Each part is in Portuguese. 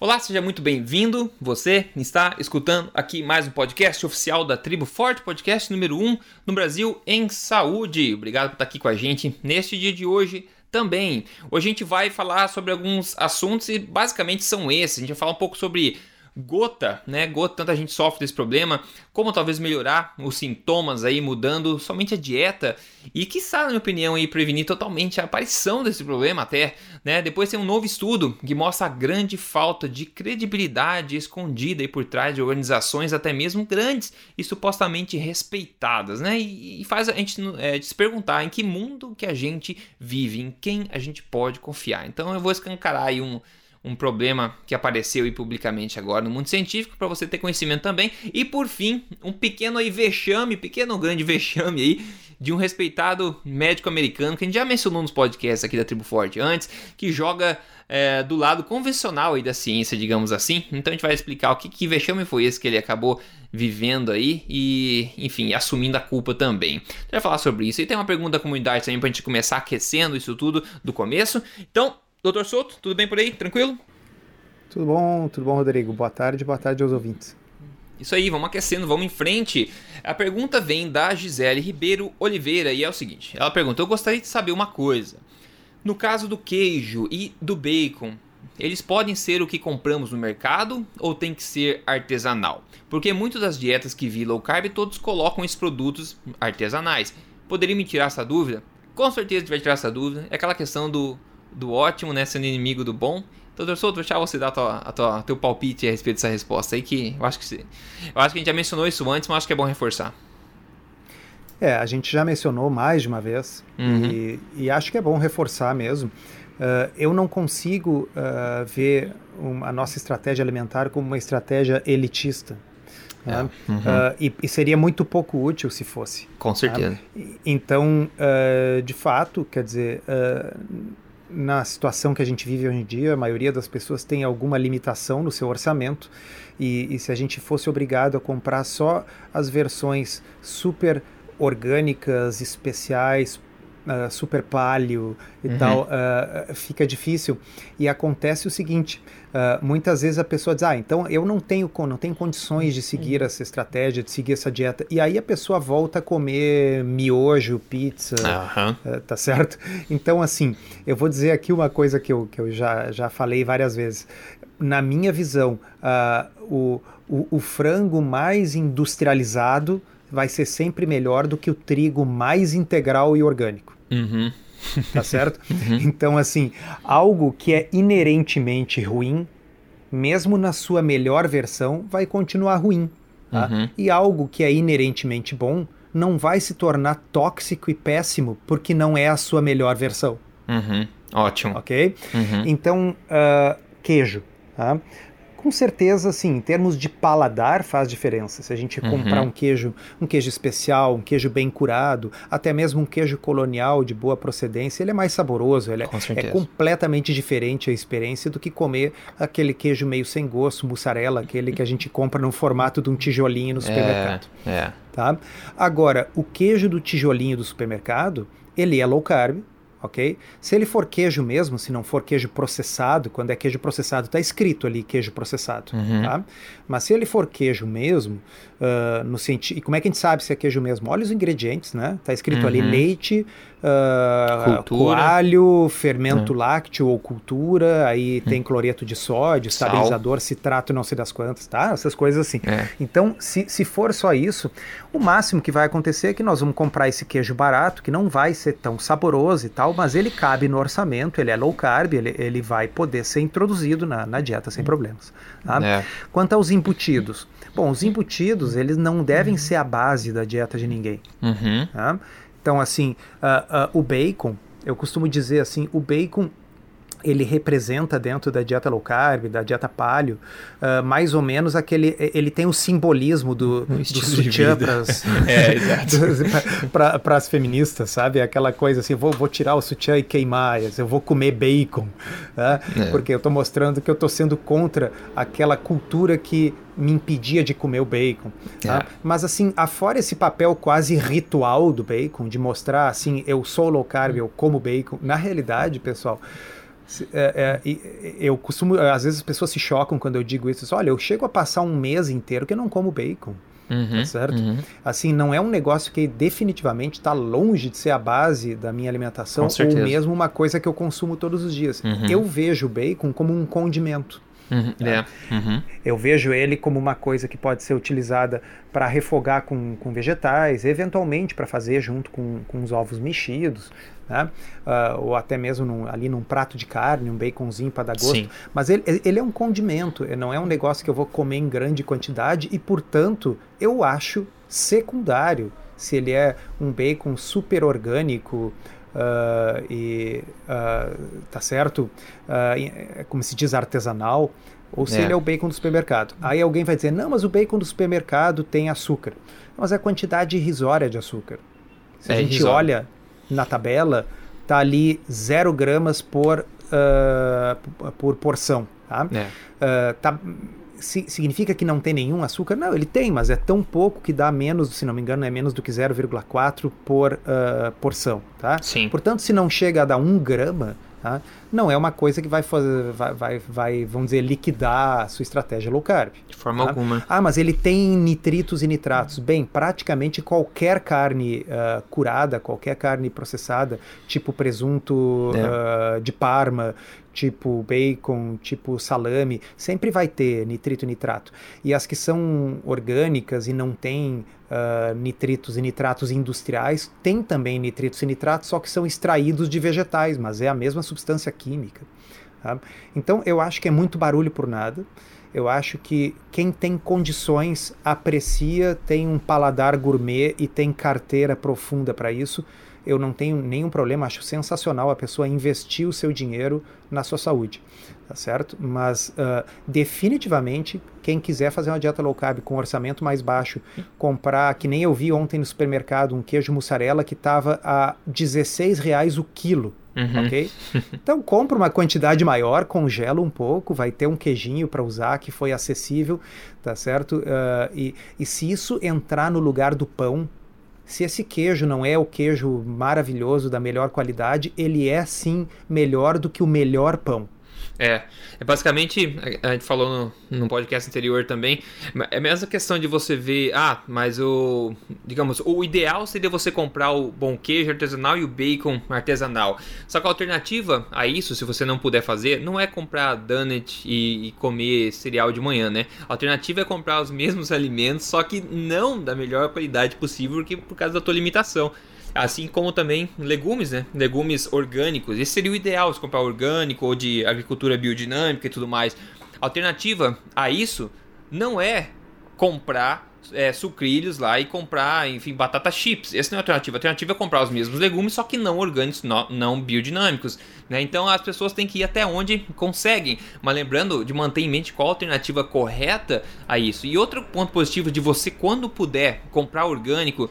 Olá, seja muito bem-vindo. Você está escutando aqui mais um podcast oficial da Tribo Forte, podcast número 1 um no Brasil em saúde. Obrigado por estar aqui com a gente neste dia de hoje também. Hoje a gente vai falar sobre alguns assuntos e basicamente são esses. A gente vai falar um pouco sobre gota, né? Gota, tanta gente sofre desse problema, como talvez melhorar os sintomas aí, mudando somente a dieta e que na minha opinião, aí, prevenir totalmente a aparição desse problema até, né? Depois tem um novo estudo que mostra a grande falta de credibilidade escondida aí por trás de organizações até mesmo grandes e supostamente respeitadas, né? E, e faz a gente é, se perguntar em que mundo que a gente vive, em quem a gente pode confiar. Então eu vou escancarar aí um um problema que apareceu aí publicamente agora no mundo científico para você ter conhecimento também. E por fim, um pequeno aí vexame, pequeno grande vexame aí de um respeitado médico americano que a gente já mencionou nos podcasts aqui da Tribo Forte antes, que joga é, do lado convencional aí da ciência, digamos assim. Então a gente vai explicar o que, que vexame foi esse que ele acabou vivendo aí e, enfim, assumindo a culpa também. Gente vai falar sobre isso. E tem uma pergunta da comunidade também pra gente começar aquecendo isso tudo do começo. Então, Doutor Souto, tudo bem por aí? Tranquilo? Tudo bom, tudo bom, Rodrigo. Boa tarde, boa tarde aos ouvintes. Isso aí, vamos aquecendo, vamos em frente. A pergunta vem da Gisele Ribeiro Oliveira e é o seguinte: ela pergunta, eu gostaria de saber uma coisa. No caso do queijo e do bacon, eles podem ser o que compramos no mercado ou tem que ser artesanal? Porque muitas das dietas que vi low carb todos colocam esses produtos artesanais. Poderia me tirar essa dúvida? Com certeza vai tirar essa dúvida. É aquela questão do do ótimo, né? Sendo inimigo do bom. Doutor Souto, vou deixar você dar a tua, a tua, teu palpite a respeito dessa resposta aí, que eu acho que, eu acho que a gente já mencionou isso antes, mas acho que é bom reforçar. É, a gente já mencionou mais de uma vez uhum. e, e, acho que é bom reforçar mesmo. Uh, eu não consigo uh, ver um, a nossa estratégia alimentar como uma estratégia elitista. É. Uhum. Uh, e, e, seria muito pouco útil se fosse. Com certeza. Então, de fato, quer dizer na situação que a gente vive hoje em dia, a maioria das pessoas tem alguma limitação no seu orçamento. E, e se a gente fosse obrigado a comprar só as versões super orgânicas, especiais, uh, super palio e uhum. tal, uh, fica difícil. E acontece o seguinte: uh, muitas vezes a pessoa diz, ah, então eu não tenho, não tenho condições de seguir essa estratégia, de seguir essa dieta. E aí a pessoa volta a comer miojo, pizza, uhum. tá certo? Então, assim, eu vou dizer aqui uma coisa que eu, que eu já, já falei várias vezes. Na minha visão, o, o, o frango mais industrializado vai ser sempre melhor do que o trigo mais integral e orgânico. Uhum. Tá certo? Uhum. Então, assim, algo que é inerentemente ruim, mesmo na sua melhor versão, vai continuar ruim. Tá? Uhum. E algo que é inerentemente bom não vai se tornar tóxico e péssimo porque não é a sua melhor versão. Uhum. Ótimo. Ok? Uhum. Então, uh, queijo. Tá? Com certeza, assim, em termos de paladar faz diferença. Se a gente uhum. comprar um queijo, um queijo especial, um queijo bem curado, até mesmo um queijo colonial de boa procedência, ele é mais saboroso, ele é, é, completamente diferente a experiência do que comer aquele queijo meio sem gosto, mussarela, aquele que a gente compra no formato de um tijolinho no supermercado. É, é. Tá? Agora, o queijo do tijolinho do supermercado, ele é low carb, ok? Se ele for queijo mesmo, se não for queijo processado, quando é queijo processado está escrito ali queijo processado, uhum. tá? Mas se ele for queijo mesmo, uh, no sentido, e como é que a gente sabe se é queijo mesmo? Olha os ingredientes, né? Tá escrito uhum. ali leite, uh, coalho, fermento uhum. lácteo ou cultura, aí tem cloreto de sódio, Sal. estabilizador, citrato, não sei das quantas, tá? Essas coisas assim. É. Então, se, se for só isso, o máximo que vai acontecer é que nós vamos comprar esse queijo barato, que não vai ser tão saboroso e tal, mas ele cabe no orçamento, ele é low carb, ele, ele vai poder ser introduzido na, na dieta sem problemas. Tá? É. Quanto aos embutidos, bom, os embutidos eles não devem ser a base da dieta de ninguém. Uhum. Tá? Então, assim, uh, uh, o bacon, eu costumo dizer assim, o bacon ele representa dentro da dieta low carb, da dieta paleo, uh, mais ou menos aquele. Ele tem o simbolismo do, do sutiã para as feministas, sabe? Aquela coisa assim: vou, vou tirar o sutiã e queimar, eu vou comer bacon, né? é. porque eu estou mostrando que eu estou sendo contra aquela cultura que me impedia de comer o bacon. Tá? É. Mas assim, afora esse papel quase ritual do bacon, de mostrar assim, eu sou low carb, eu como bacon, na realidade, pessoal É, é, eu costumo, às vezes as pessoas se chocam quando eu digo isso. Olha, eu chego a passar um mês inteiro que eu não como bacon. Uhum, tá certo? Uhum. Assim, não é um negócio que definitivamente está longe de ser a base da minha alimentação ou mesmo uma coisa que eu consumo todos os dias. Uhum. Eu vejo o bacon como um condimento. Uhum, né? uhum. Eu vejo ele como uma coisa que pode ser utilizada para refogar com, com vegetais, eventualmente para fazer junto com, com os ovos mexidos, né? Uh, ou até mesmo num, ali num prato de carne, um baconzinho para dar gosto. Sim. Mas ele, ele é um condimento, não é um negócio que eu vou comer em grande quantidade e, portanto, eu acho secundário se ele é um bacon super orgânico, uh, e uh, tá certo, uh, como se diz artesanal, ou se é. ele é o bacon do supermercado. Aí alguém vai dizer, não, mas o bacon do supermercado tem açúcar. Mas a quantidade irrisória de açúcar. Se é a gente irrisório. olha na tabela, tá ali 0 gramas por, por porção. Tá? É. tá significa que não tem nenhum açúcar? Não, ele tem, mas é tão pouco que dá menos, se não me engano, é menos do que 0,4 por uh, porção, tá? Sim. Portanto, se não chega a dar um grama, tá? não é uma coisa que vai, fazer, vai, vai, vai, vamos dizer, liquidar a sua estratégia low carb. De forma tá? alguma. Ah, mas ele tem nitritos e nitratos. Bem, praticamente qualquer carne uh, curada, qualquer carne processada, tipo presunto é. uh, de Parma, tipo bacon, tipo salame, sempre vai ter nitrito e nitrato. E as que são orgânicas e não têm uh, nitritos e nitratos industriais, têm também nitritos e nitratos, só que são extraídos de vegetais, mas é a mesma substância química. Tá? Então eu acho que é muito barulho por nada. Eu acho que quem tem condições aprecia, tem um paladar gourmet e tem carteira profunda para isso eu não tenho nenhum problema, acho sensacional a pessoa investir o seu dinheiro na sua saúde, tá certo? Mas uh, definitivamente, quem quiser fazer uma dieta low carb com orçamento mais baixo, comprar, que nem eu vi ontem no supermercado, um queijo mussarela que estava a 16 reais o quilo, Uhum. ok? Então compra uma quantidade maior, congela um pouco, vai ter um queijinho para usar que foi acessível, tá certo? Uh, e, e se isso entrar no lugar do pão, se esse queijo não é o queijo maravilhoso da melhor qualidade, ele é sim melhor do que o melhor pão. É, é basicamente, a gente falou no, no podcast anterior também, é a mesma questão de você ver, ah, mas o, digamos, o ideal seria você comprar o bom queijo artesanal e o bacon artesanal. Só que a alternativa a isso, se você não puder fazer, não é comprar donut e, e comer cereal de manhã, né? A alternativa é comprar os mesmos alimentos, só que não da melhor qualidade possível, porque por causa da tua limitação. Assim como também legumes, né? Legumes orgânicos. Esse seria o ideal, se comprar orgânico ou de agricultura biodinâmica e tudo mais. Alternativa a isso não é comprar é, sucrilhos lá e comprar, enfim, batata chips. Essa não é a alternativa. A alternativa é comprar os mesmos legumes, só que não orgânicos, não, não biodinâmicos. Né? Então as pessoas têm que ir até onde conseguem. Mas lembrando de manter em mente qual a alternativa correta a isso. E outro ponto positivo de você, quando puder, comprar orgânico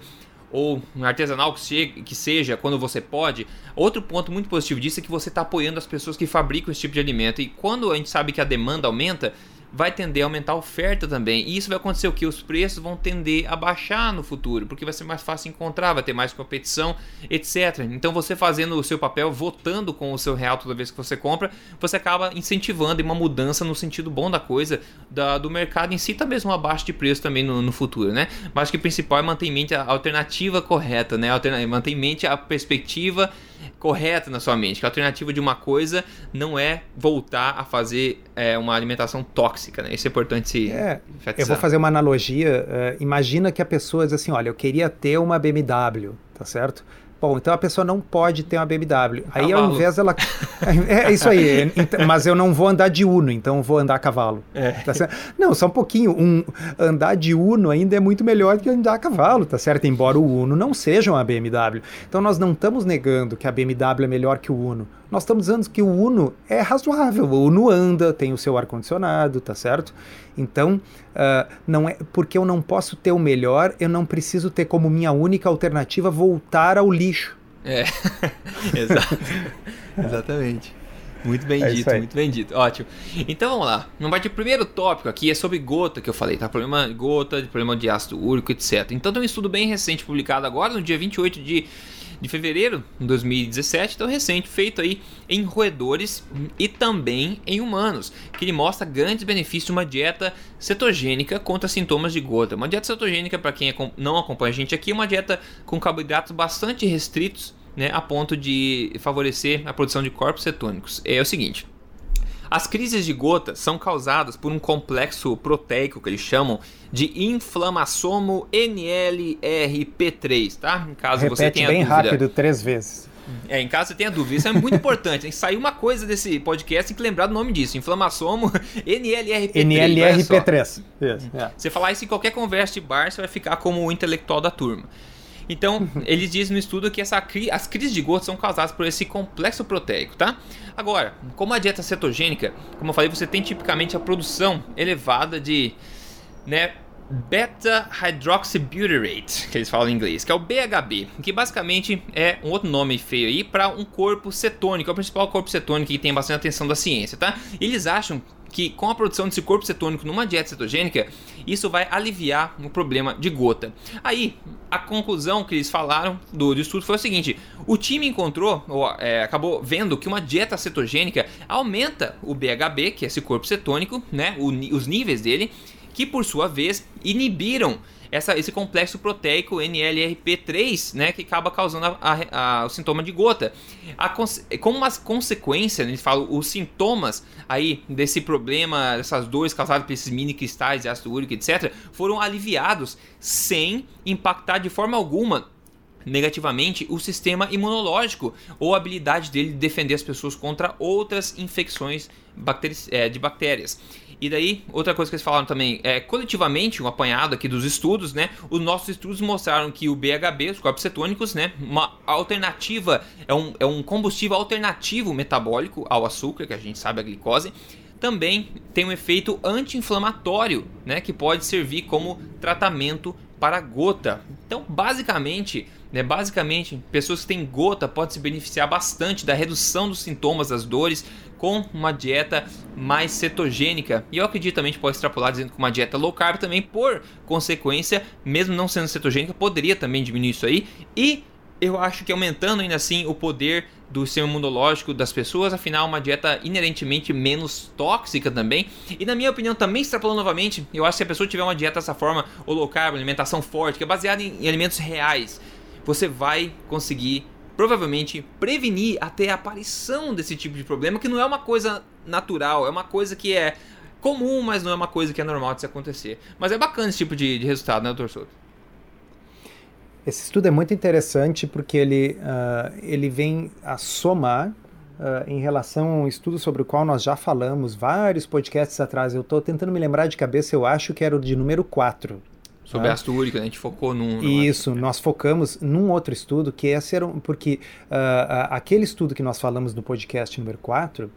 ou artesanal que, que seja, quando você pode. Outro ponto muito positivo disso é que você está apoiando as pessoas que fabricam esse tipo de alimento. E quando a gente sabe que a demanda aumenta, vai tender a aumentar a oferta também. E isso vai acontecer o que? Os preços vão tender a baixar no futuro, porque vai ser mais fácil encontrar, vai ter mais competição, etc. Então você fazendo o seu papel, votando com o seu real toda vez que você compra, você acaba incentivando uma mudança no sentido bom da coisa, da, do mercado em si, tá mesmo abaixo de preço também no, no futuro, né? Mas que o principal é manter em mente a alternativa correta, né? Alterna manter em mente a perspectiva correta na sua mente, que a alternativa de uma coisa não é voltar a fazer é, uma alimentação tóxica, né? Isso é importante se é, Eu vou fazer uma analogia. Uh, imagina que a pessoa diz assim, olha, eu queria ter uma BMW, tá certo? Bom, então a pessoa não pode ter uma BMW. Aí ao invés dela. É, é isso aí. Mas eu não vou andar de Uno, então vou andar a cavalo. É. Tá não, só um pouquinho. Um, andar de Uno ainda é muito melhor do que andar a cavalo, tá certo? Embora o Uno não seja uma BMW. Então nós não estamos negando que a BMW é melhor que o Uno. Nós estamos dizendo que o Uno é razoável. O Uno anda, tem o seu ar-condicionado, tá certo? Então, uh, não é porque eu não posso ter o melhor, eu não preciso ter como minha única alternativa voltar ao lixo. É, exato. Exatamente. Muito bem é dito, muito bem dito. Ótimo. Então vamos lá. Vamos partir. O primeiro tópico aqui é sobre gota que eu falei, tá? Problema de gota, problema de ácido úrico, etc. Então tem um estudo bem recente publicado agora, no dia 28 de de fevereiro de 2017, então recente, feito aí em roedores e também em humanos, que ele mostra grandes benefícios de uma dieta cetogênica contra sintomas de gota. Uma dieta cetogênica, para quem não acompanha a gente aqui, é uma dieta com carboidratos bastante restritos, né, a ponto de favorecer a produção de corpos cetônicos. É o seguinte, as crises de gota são causadas por um complexo proteico que eles chamam de inflamassomo NLRP3, tá? Em caso Repete você tenha bem dúvida. rápido, três vezes. É, em caso você tenha dúvida, isso é muito importante. Tem que sair uma coisa desse podcast, tem que lembrar do nome disso: inflamassomo NLRP3. NLRP3. Isso, é. Você falar isso em qualquer conversa de bar, você vai ficar como o intelectual da turma. Então, eles dizem no estudo que essa, as crises de gota são causadas por esse complexo proteico, tá? Agora, como a dieta cetogênica, como eu falei, você tem tipicamente a produção elevada de, né, beta hydroxybutyrate, que eles falam em inglês, que é o BHB, que basicamente é um outro nome feio aí para um corpo cetônico, é o principal corpo cetônico que tem bastante atenção da ciência, tá? Eles acham que com a produção desse corpo cetônico numa dieta cetogênica, isso vai aliviar o problema de gota. Aí, a conclusão que eles falaram do, do estudo foi o seguinte: o time encontrou, ou é, acabou vendo que uma dieta cetogênica aumenta o BHB, que é esse corpo cetônico, né, o, os níveis dele, que por sua vez inibiram essa, esse complexo proteico NLRP3, né, que acaba causando a, a, a, o sintoma de gota. como uma consequência, né, falam, os sintomas aí desse problema, dessas dores causadas por esses mini cristais de ácido úrico, etc., foram aliviados sem impactar de forma alguma negativamente o sistema imunológico ou a habilidade dele de defender as pessoas contra outras infecções é, de bactérias. E daí, outra coisa que eles falaram também, é coletivamente, um apanhado aqui dos estudos, né? Os nossos estudos mostraram que o BHB, os corpos cetônicos, né? Uma alternativa, é um, é um combustível alternativo metabólico ao açúcar, que a gente sabe a glicose, também tem um efeito anti-inflamatório, né? Que pode servir como tratamento para gota. Então, basicamente, né, basicamente, pessoas que têm gota podem se beneficiar bastante da redução dos sintomas das dores com uma dieta mais cetogênica. E eu acredito também que pode extrapolar dizendo que uma dieta low carb também, por consequência, mesmo não sendo cetogênica, poderia também diminuir isso aí. E eu acho que aumentando ainda assim o poder do sistema imunológico das pessoas, afinal uma dieta inerentemente menos tóxica também. E na minha opinião também extrapolando novamente, eu acho que se a pessoa tiver uma dieta dessa forma, ou low carb, alimentação forte, que é baseada em, em alimentos reais, você vai conseguir provavelmente prevenir até a aparição desse tipo de problema, que não é uma coisa natural, é uma coisa que é comum, mas não é uma coisa que é normal de se acontecer. Mas é bacana esse tipo de, de resultado, né, doutor Souto? Esse estudo é muito interessante porque ele, uh, ele vem a somar Uh, em relação a um estudo sobre o qual nós já falamos vários podcasts atrás. Eu estou tentando me lembrar de cabeça, eu acho que era o de número 4. Sobre ah. ácido úrico, né? a gente focou num. Isso, nós focamos num outro estudo que esse era um, porque uh, aquele estudo que nós falamos no podcast número 4 uh,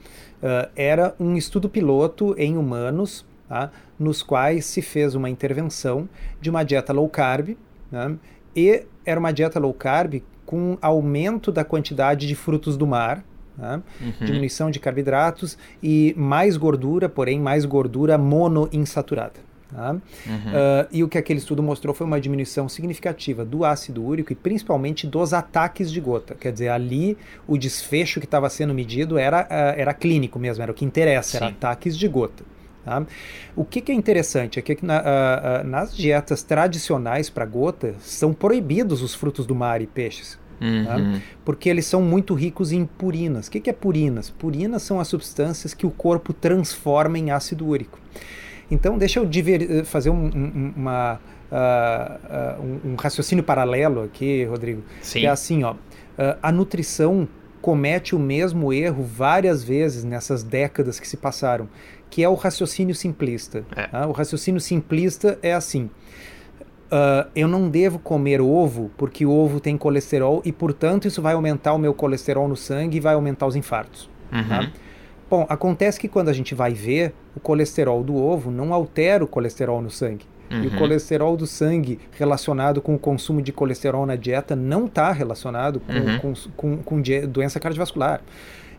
era um estudo piloto em humanos, tá? nos quais se fez uma intervenção de uma dieta low carb, né? e era uma dieta low carb com aumento da quantidade de frutos do mar, Tá? Uhum. diminuição de carboidratos e mais gordura, porém mais gordura monoinsaturada. Tá? Uhum. Uh, e o que aquele estudo mostrou foi uma diminuição significativa do ácido úrico e principalmente dos ataques de gota. Quer dizer, ali o desfecho que estava sendo medido era, uh, era clínico mesmo, era o que interessa, Sim. era ataques de gota. Tá? O que, que, é interessante é que na, uh, nas dietas tradicionais para gota são proibidos os frutos do mar e peixes. Tá? Uhum. Tá? Porque eles são muito ricos em purinas. O que, que é purinas? Purinas são as substâncias que o corpo transforma em ácido úrico. Então, deixa eu diver, eh, fazer um, um, uma, uh, uh, um, raciocínio paralelo aqui, Rodrigo. Sim. Que é assim, ó, uh, a nutrição comete o mesmo erro várias vezes nessas décadas que se passaram, que é o raciocínio simplista. É. Tá? O raciocínio simplista é assim. Uh, eu não devo comer ovo porque o ovo tem colesterol e, portanto, isso vai aumentar o meu colesterol no sangue e vai aumentar os infartos. Uhum. Tá? Bom, acontece que quando a gente vai ver, o colesterol do ovo não altera o colesterol no sangue. Uhum. E o uhum. colesterol do sangue relacionado com o consumo de colesterol na dieta não está relacionado com, uhum. com, com, com doença cardiovascular.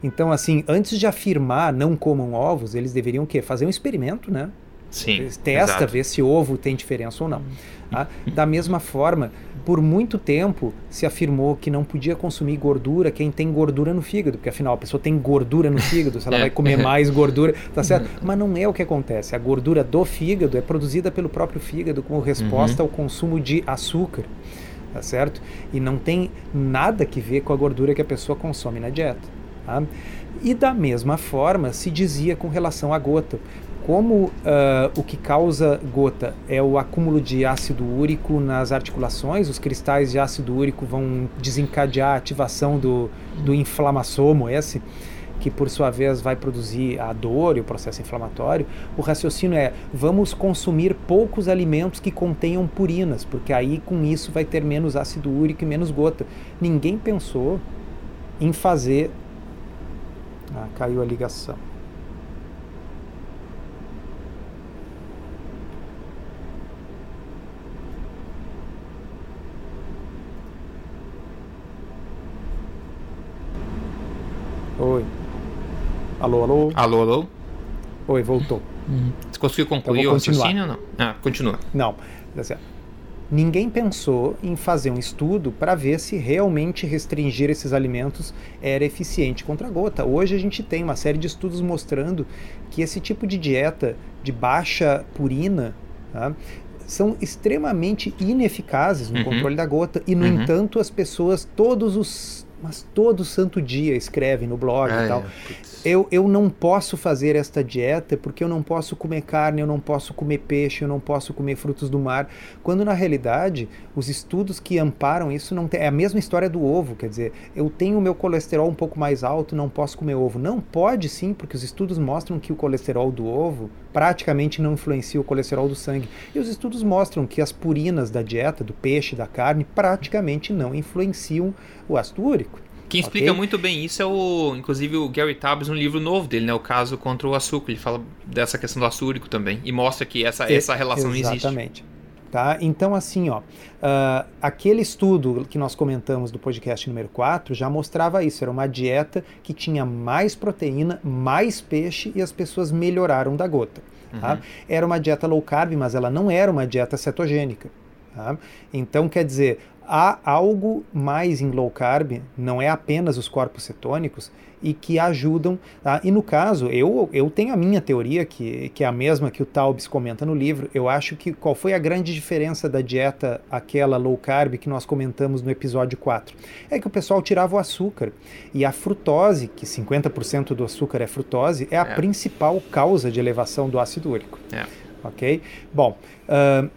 Então, assim, antes de afirmar não comam ovos, eles deveriam o quê? Fazer um experimento, né? Sim, Testa, exato. vê se ovo tem diferença ou não. Tá? Da mesma forma, por muito tempo se afirmou que não podia consumir gordura quem tem gordura no fígado, porque afinal a pessoa tem gordura no fígado, se ela É. vai comer mais gordura, tá certo? Mas não é o que acontece. A gordura do fígado é produzida pelo próprio fígado como resposta ao consumo de açúcar, tá certo? E não tem nada que ver com a gordura que a pessoa consome na dieta. Tá? E da mesma forma se dizia com relação à gota. Como ah, o que causa gota é o acúmulo de ácido úrico nas articulações, os cristais de ácido úrico vão desencadear a ativação do, do inflamassomo, esse, que por sua vez vai produzir a dor e o processo inflamatório. O raciocínio é: vamos consumir poucos alimentos que contenham purinas, porque aí com isso vai ter menos ácido úrico e menos gota. Ninguém pensou em fazer. Ah, caiu a ligação. Oi. Alô, alô? Alô, alô? Oi, voltou. Você conseguiu concluir o raciocínio ou não? Ah, continua. Não, tá certo. Ninguém pensou em fazer um estudo para ver se realmente restringir esses alimentos era eficiente contra a gota. Hoje a gente tem uma série de estudos mostrando que esse tipo de dieta de baixa purina tá, são extremamente ineficazes no Uhum. controle da gota e, no Uhum. entanto, as pessoas todos os mas todo santo dia escrevem no blog Ah, e tal. é. Eu, eu não posso fazer esta dieta porque eu não posso comer carne, eu não posso comer peixe, eu não posso comer frutos do mar. Quando na realidade os estudos que amparam isso não tem, é a mesma história do ovo, quer dizer, eu tenho o meu colesterol um pouco mais alto, não posso comer ovo. Não pode sim, porque os estudos mostram que o colesterol do ovo praticamente não influencia o colesterol do sangue. E os estudos mostram que as purinas da dieta, do peixe, da carne, praticamente não influenciam o ácido úrico. Quem explica Ok. muito bem isso é o, inclusive, o Gary Taubes no livro novo dele, né? O caso contra o açúcar. Ele fala dessa questão do açúrico também. E mostra que essa, essa relação não existe. Exatamente. Tá? Então, assim, ó, ah, aquele estudo que nós comentamos do podcast número 4 já mostrava isso. Era uma dieta que tinha mais proteína, mais peixe e as pessoas melhoraram da gota. tá? Uhum. Era uma dieta low carb, mas ela não era uma dieta cetogênica. tá? Então, quer dizer, há algo mais em low carb, não é apenas os corpos cetônicos, e que ajudam. tá? E no caso, eu, eu tenho a minha teoria, que, que é a mesma que o Taubes comenta no livro. Eu acho que qual foi a grande diferença da dieta, aquela low carb que nós comentamos no episódio 4? É que o pessoal tirava o açúcar. E a frutose, que 50% do açúcar é frutose, é a É. principal causa de elevação do ácido úrico. É. Ok? Bom. ahn,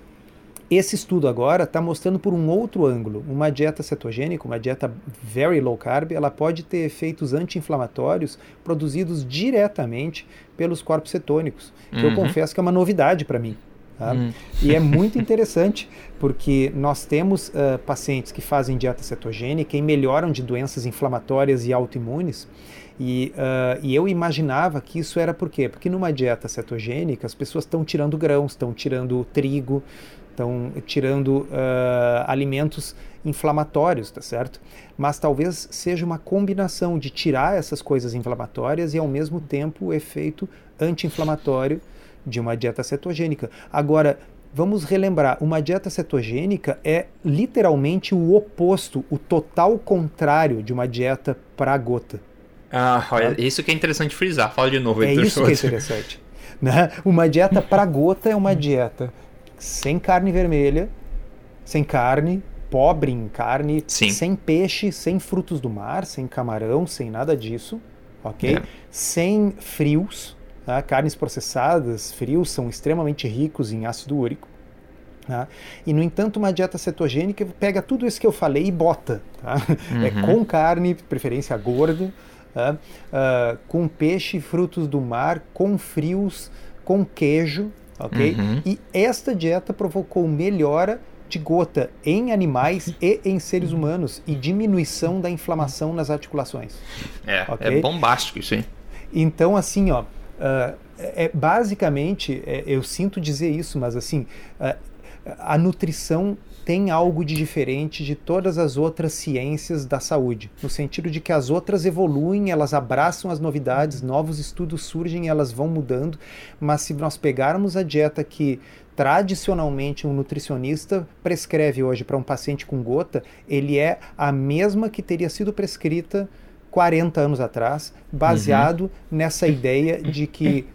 esse estudo agora está mostrando por um outro ângulo. Uma dieta cetogênica, uma dieta very low carb, ela pode ter efeitos anti-inflamatórios produzidos diretamente pelos corpos cetônicos, que eu Uhum. confesso que é uma novidade para mim. tá? Hum. E é muito interessante porque nós temos ah, pacientes que fazem dieta cetogênica e melhoram de doenças inflamatórias e autoimunes. E, ah, e eu imaginava que isso era por quê? Porque numa dieta cetogênica as pessoas estão tirando grãos, estão tirando trigo, estão tirando ah, alimentos inflamatórios, tá certo? Mas talvez seja uma combinação de tirar essas coisas inflamatórias e ao mesmo tempo o efeito anti-inflamatório de uma dieta cetogênica. Agora, vamos relembrar, uma dieta cetogênica é literalmente o oposto, o total contrário de uma dieta para gota. Ah, olha, isso que é interessante frisar. Fala de novo, É isso que é interessante. né? Uma dieta para gota é uma dieta sem carne vermelha, sem carne, pobre em carne, Sim. sem peixe, sem frutos do mar, sem camarão, sem nada disso, ok? É. Sem frios, tá? carnes processadas, frios são extremamente ricos em ácido úrico. tá? E, no entanto, uma dieta cetogênica pega tudo isso que eu falei e bota. tá? É Uhum. com carne, preferência gorda, tá? Ah, com peixe, frutos do mar, com frios, com queijo, ok? Uhum. E esta dieta provocou melhora de gota em animais e em seres humanos e diminuição da inflamação nas articulações. É, Ok. é bombástico isso aí. Então, assim, ó, ah, é, basicamente, é, eu sinto dizer isso, mas assim, ah, a nutrição tem algo de diferente de todas as outras ciências da saúde, no sentido de que as outras evoluem, elas abraçam as novidades, novos estudos surgem, elas vão mudando, mas se nós pegarmos a dieta que tradicionalmente um nutricionista prescreve hoje para um paciente com gota, ele é a mesma que teria sido prescrita 40 anos atrás, baseado uhum. nessa ideia de que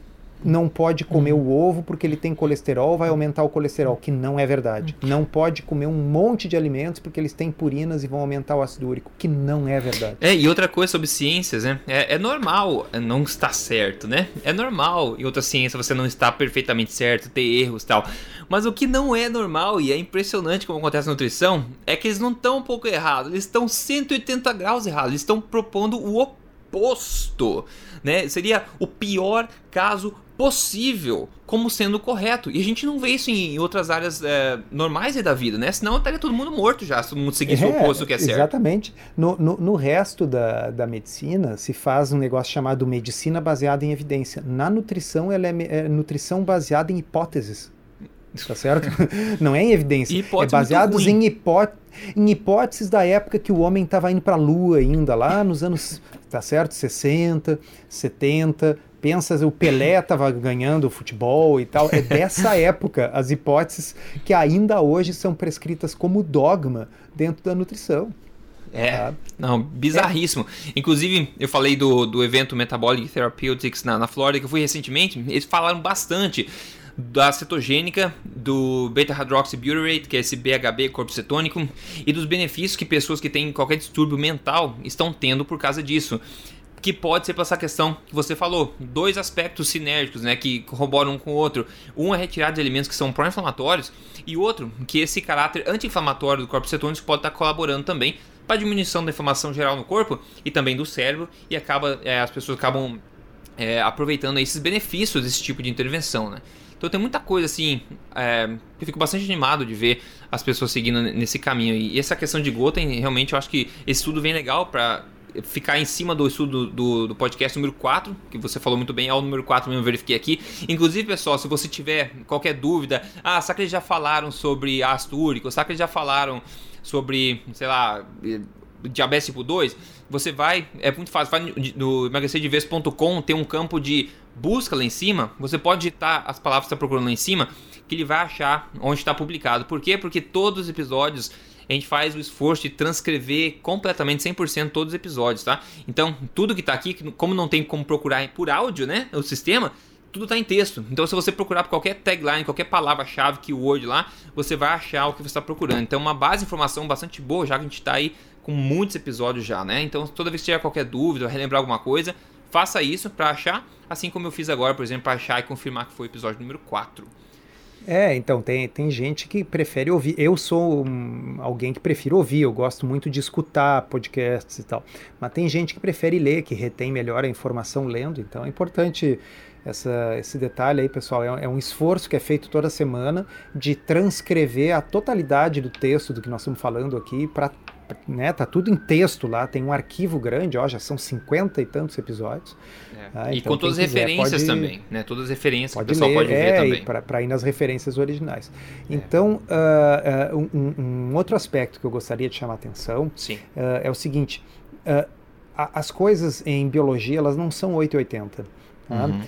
não pode comer o ovo porque ele tem colesterol, vai aumentar o colesterol, que não é verdade. Não pode comer um monte de alimentos porque eles têm purinas e vão aumentar o ácido úrico, que não é verdade. É, e outra coisa sobre ciências, né? É, é normal não estar certo, né? É normal em outra ciência você não estar perfeitamente certo, ter erros e tal. Mas o que não é normal, e é impressionante como acontece na nutrição, é que eles não estão um pouco errados, eles estão 180 graus errados, eles estão propondo o oposto. Né? Seria o pior caso possível como sendo correto. E a gente não vê isso em outras áreas é, normais da vida, né? Senão estaria todo mundo morto já, se todo mundo seguisse é, o oposto que é certo. Exatamente. No, no, no, resto da, da medicina, se faz um negócio chamado medicina baseada em evidência. Na nutrição, ela é, é nutrição baseada em hipóteses. Tá certo? Não é em evidência. Hipótese é baseados em, hipó em hipóteses da época que o homem estava indo para a Lua ainda, lá nos anos, tá certo? 60, 70, pensa o Pelé estava ganhando o futebol e tal. É dessa época as hipóteses que ainda hoje são prescritas como dogma dentro da nutrição. É, tá? não, bizarríssimo. É. Inclusive, eu falei do, do evento Metabolic Therapeutics na, na Flórida, que eu fui recentemente, eles falaram bastante da cetogênica, do beta-hydroxybutyrate, que é esse BHB corpo cetônico, e dos benefícios que pessoas que têm qualquer distúrbio mental estão tendo por causa disso que pode ser para essa questão que você falou. Dois aspectos sinérgicos, né, que corroboram um com o outro. Um é retirada de alimentos que são pró-inflamatórios e outro que esse caráter anti-inflamatório do corpo cetônico pode estar colaborando também para diminuição da inflamação geral no corpo e também do cérebro e acaba é, as pessoas acabam é, aproveitando esses benefícios desse tipo de intervenção, né? Então tem muita coisa assim, é, eu fico bastante animado de ver as pessoas seguindo nesse caminho. E essa questão de Goten, realmente eu acho que esse estudo vem legal para ficar em cima do estudo do, do, podcast número 4, que você falou muito bem, é o número 4 mesmo, verifiquei aqui. Inclusive, pessoal, se você tiver qualquer dúvida, ah, será que eles já falaram sobre ácido úrico? Será que eles já falaram sobre, sei lá, diabetes tipo 2? Você vai, é muito fácil, vai no emagrecerdeves.com, tem um campo de busca lá em cima, você pode digitar as palavras que está procurando lá em cima, que ele vai achar onde está publicado. Por quê? Porque todos os episódios a gente faz o esforço de transcrever completamente 100% todos os episódios, tá? Então, tudo que está aqui, como não tem como procurar por áudio, né, o sistema, tudo está em texto. Então, se você procurar por qualquer tagline, qualquer palavra-chave, keyword lá, você vai achar o que você está procurando. Então, uma base de informação bastante boa, já que a gente está aí com muitos episódios já, né? Então, toda vez que tiver qualquer dúvida, relembrar alguma coisa, faça isso para achar, assim como eu fiz agora, por exemplo, para achar e confirmar que foi o episódio número 4. É, então, tem, tem gente que prefere ouvir. Eu sou um, alguém que prefiro ouvir, eu gosto muito de escutar podcasts e tal. Mas tem gente que prefere ler, que retém melhor a informação lendo. Então é importante essa, esse detalhe aí, pessoal. É, é um esforço que é feito toda semana de transcrever a totalidade do texto do que nós estamos falando aqui para né, tá tudo em texto lá, tem um arquivo grande, ó, já são cinquenta e tantos episódios. É. Ah, e então, com todas as quiser, referências pode, também, né? Todas as referências pode que o pessoal ler, pode ver é, também. Para ir nas referências originais. É. Então, uh, uh, um, um, outro aspecto que eu gostaria de chamar a atenção uh, é o seguinte: as coisas em biologia elas não são 880. Tá? Uhum.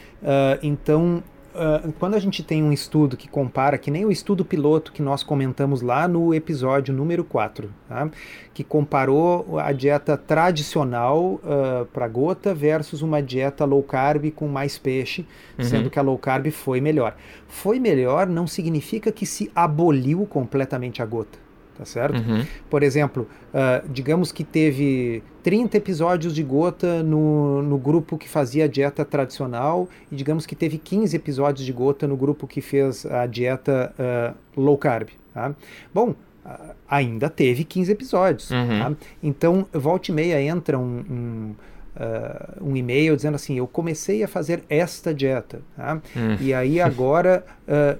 então, Uh, quando a gente tem um estudo que compara, que nem o estudo piloto que nós comentamos lá no episódio número 4, tá? que comparou a dieta tradicional uh, ah, para gota versus uma dieta low carb com mais peixe, uhum. sendo que a low carb foi melhor. Foi melhor não significa que se aboliu completamente a gota tá certo? Uhum. Por exemplo, uh, digamos que teve 30 episódios de gota no, no grupo que fazia a dieta tradicional e digamos que teve 15 episódios de gota no grupo que fez a dieta uh, low carb. Tá? Bom, uh, ainda teve 15 episódios. Uhum. Tá? Então, volta e meia entra um, um Uh, um e-mail dizendo assim: Eu comecei a fazer esta dieta, tá? Hum. e aí agora uh,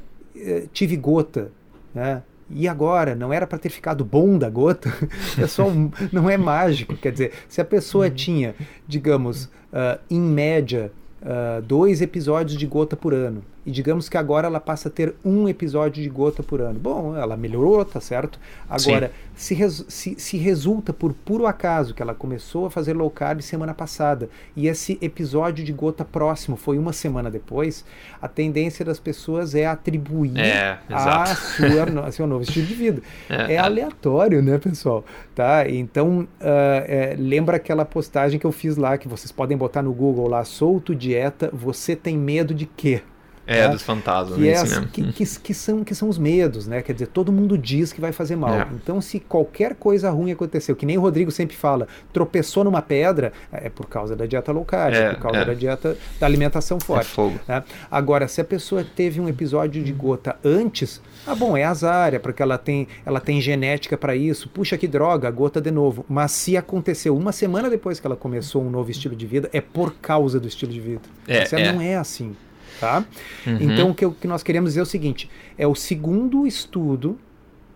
tive gota. Né? E agora? Não era para ter ficado bom da gota? é só um, não é mágico. Quer dizer, se a pessoa uhum. tinha, digamos, uh, em média, uh, dois episódios de gota por ano, e digamos que agora ela passa a ter um episódio de gota por ano. Bom, ela melhorou, tá certo? Agora, se, res, se, se, resulta por puro acaso que ela começou a fazer low carb semana passada e esse episódio de gota próximo foi uma semana depois, a tendência das pessoas é atribuir é, a sua, a seu novo estilo de vida. É, é, aleatório, né, pessoal? Tá? Então, uh, é, lembra aquela postagem que eu fiz lá, que vocês podem botar no Google lá, solto dieta, você tem medo de quê? É, né? dos fantasmas. Que, é, assim, que, que, que, são, que são os medos, né? Quer dizer, todo mundo diz que vai fazer mal. É. Então, se qualquer coisa ruim aconteceu, que nem o Rodrigo sempre fala, tropeçou numa pedra, é por causa da dieta low carb, é, por causa é. da dieta da alimentação é forte. Né? Agora, se a pessoa teve um episódio de gota antes, ah, bom, é azar, é porque ela tem, ela tem genética para isso. Puxa, que droga, gota de novo. Mas se aconteceu uma semana depois que ela começou um novo estilo de vida, é por causa do estilo de vida. É, Isso não é assim. Tá? Uhum. Então, o que, o que nós queremos dizer é o seguinte: é o segundo estudo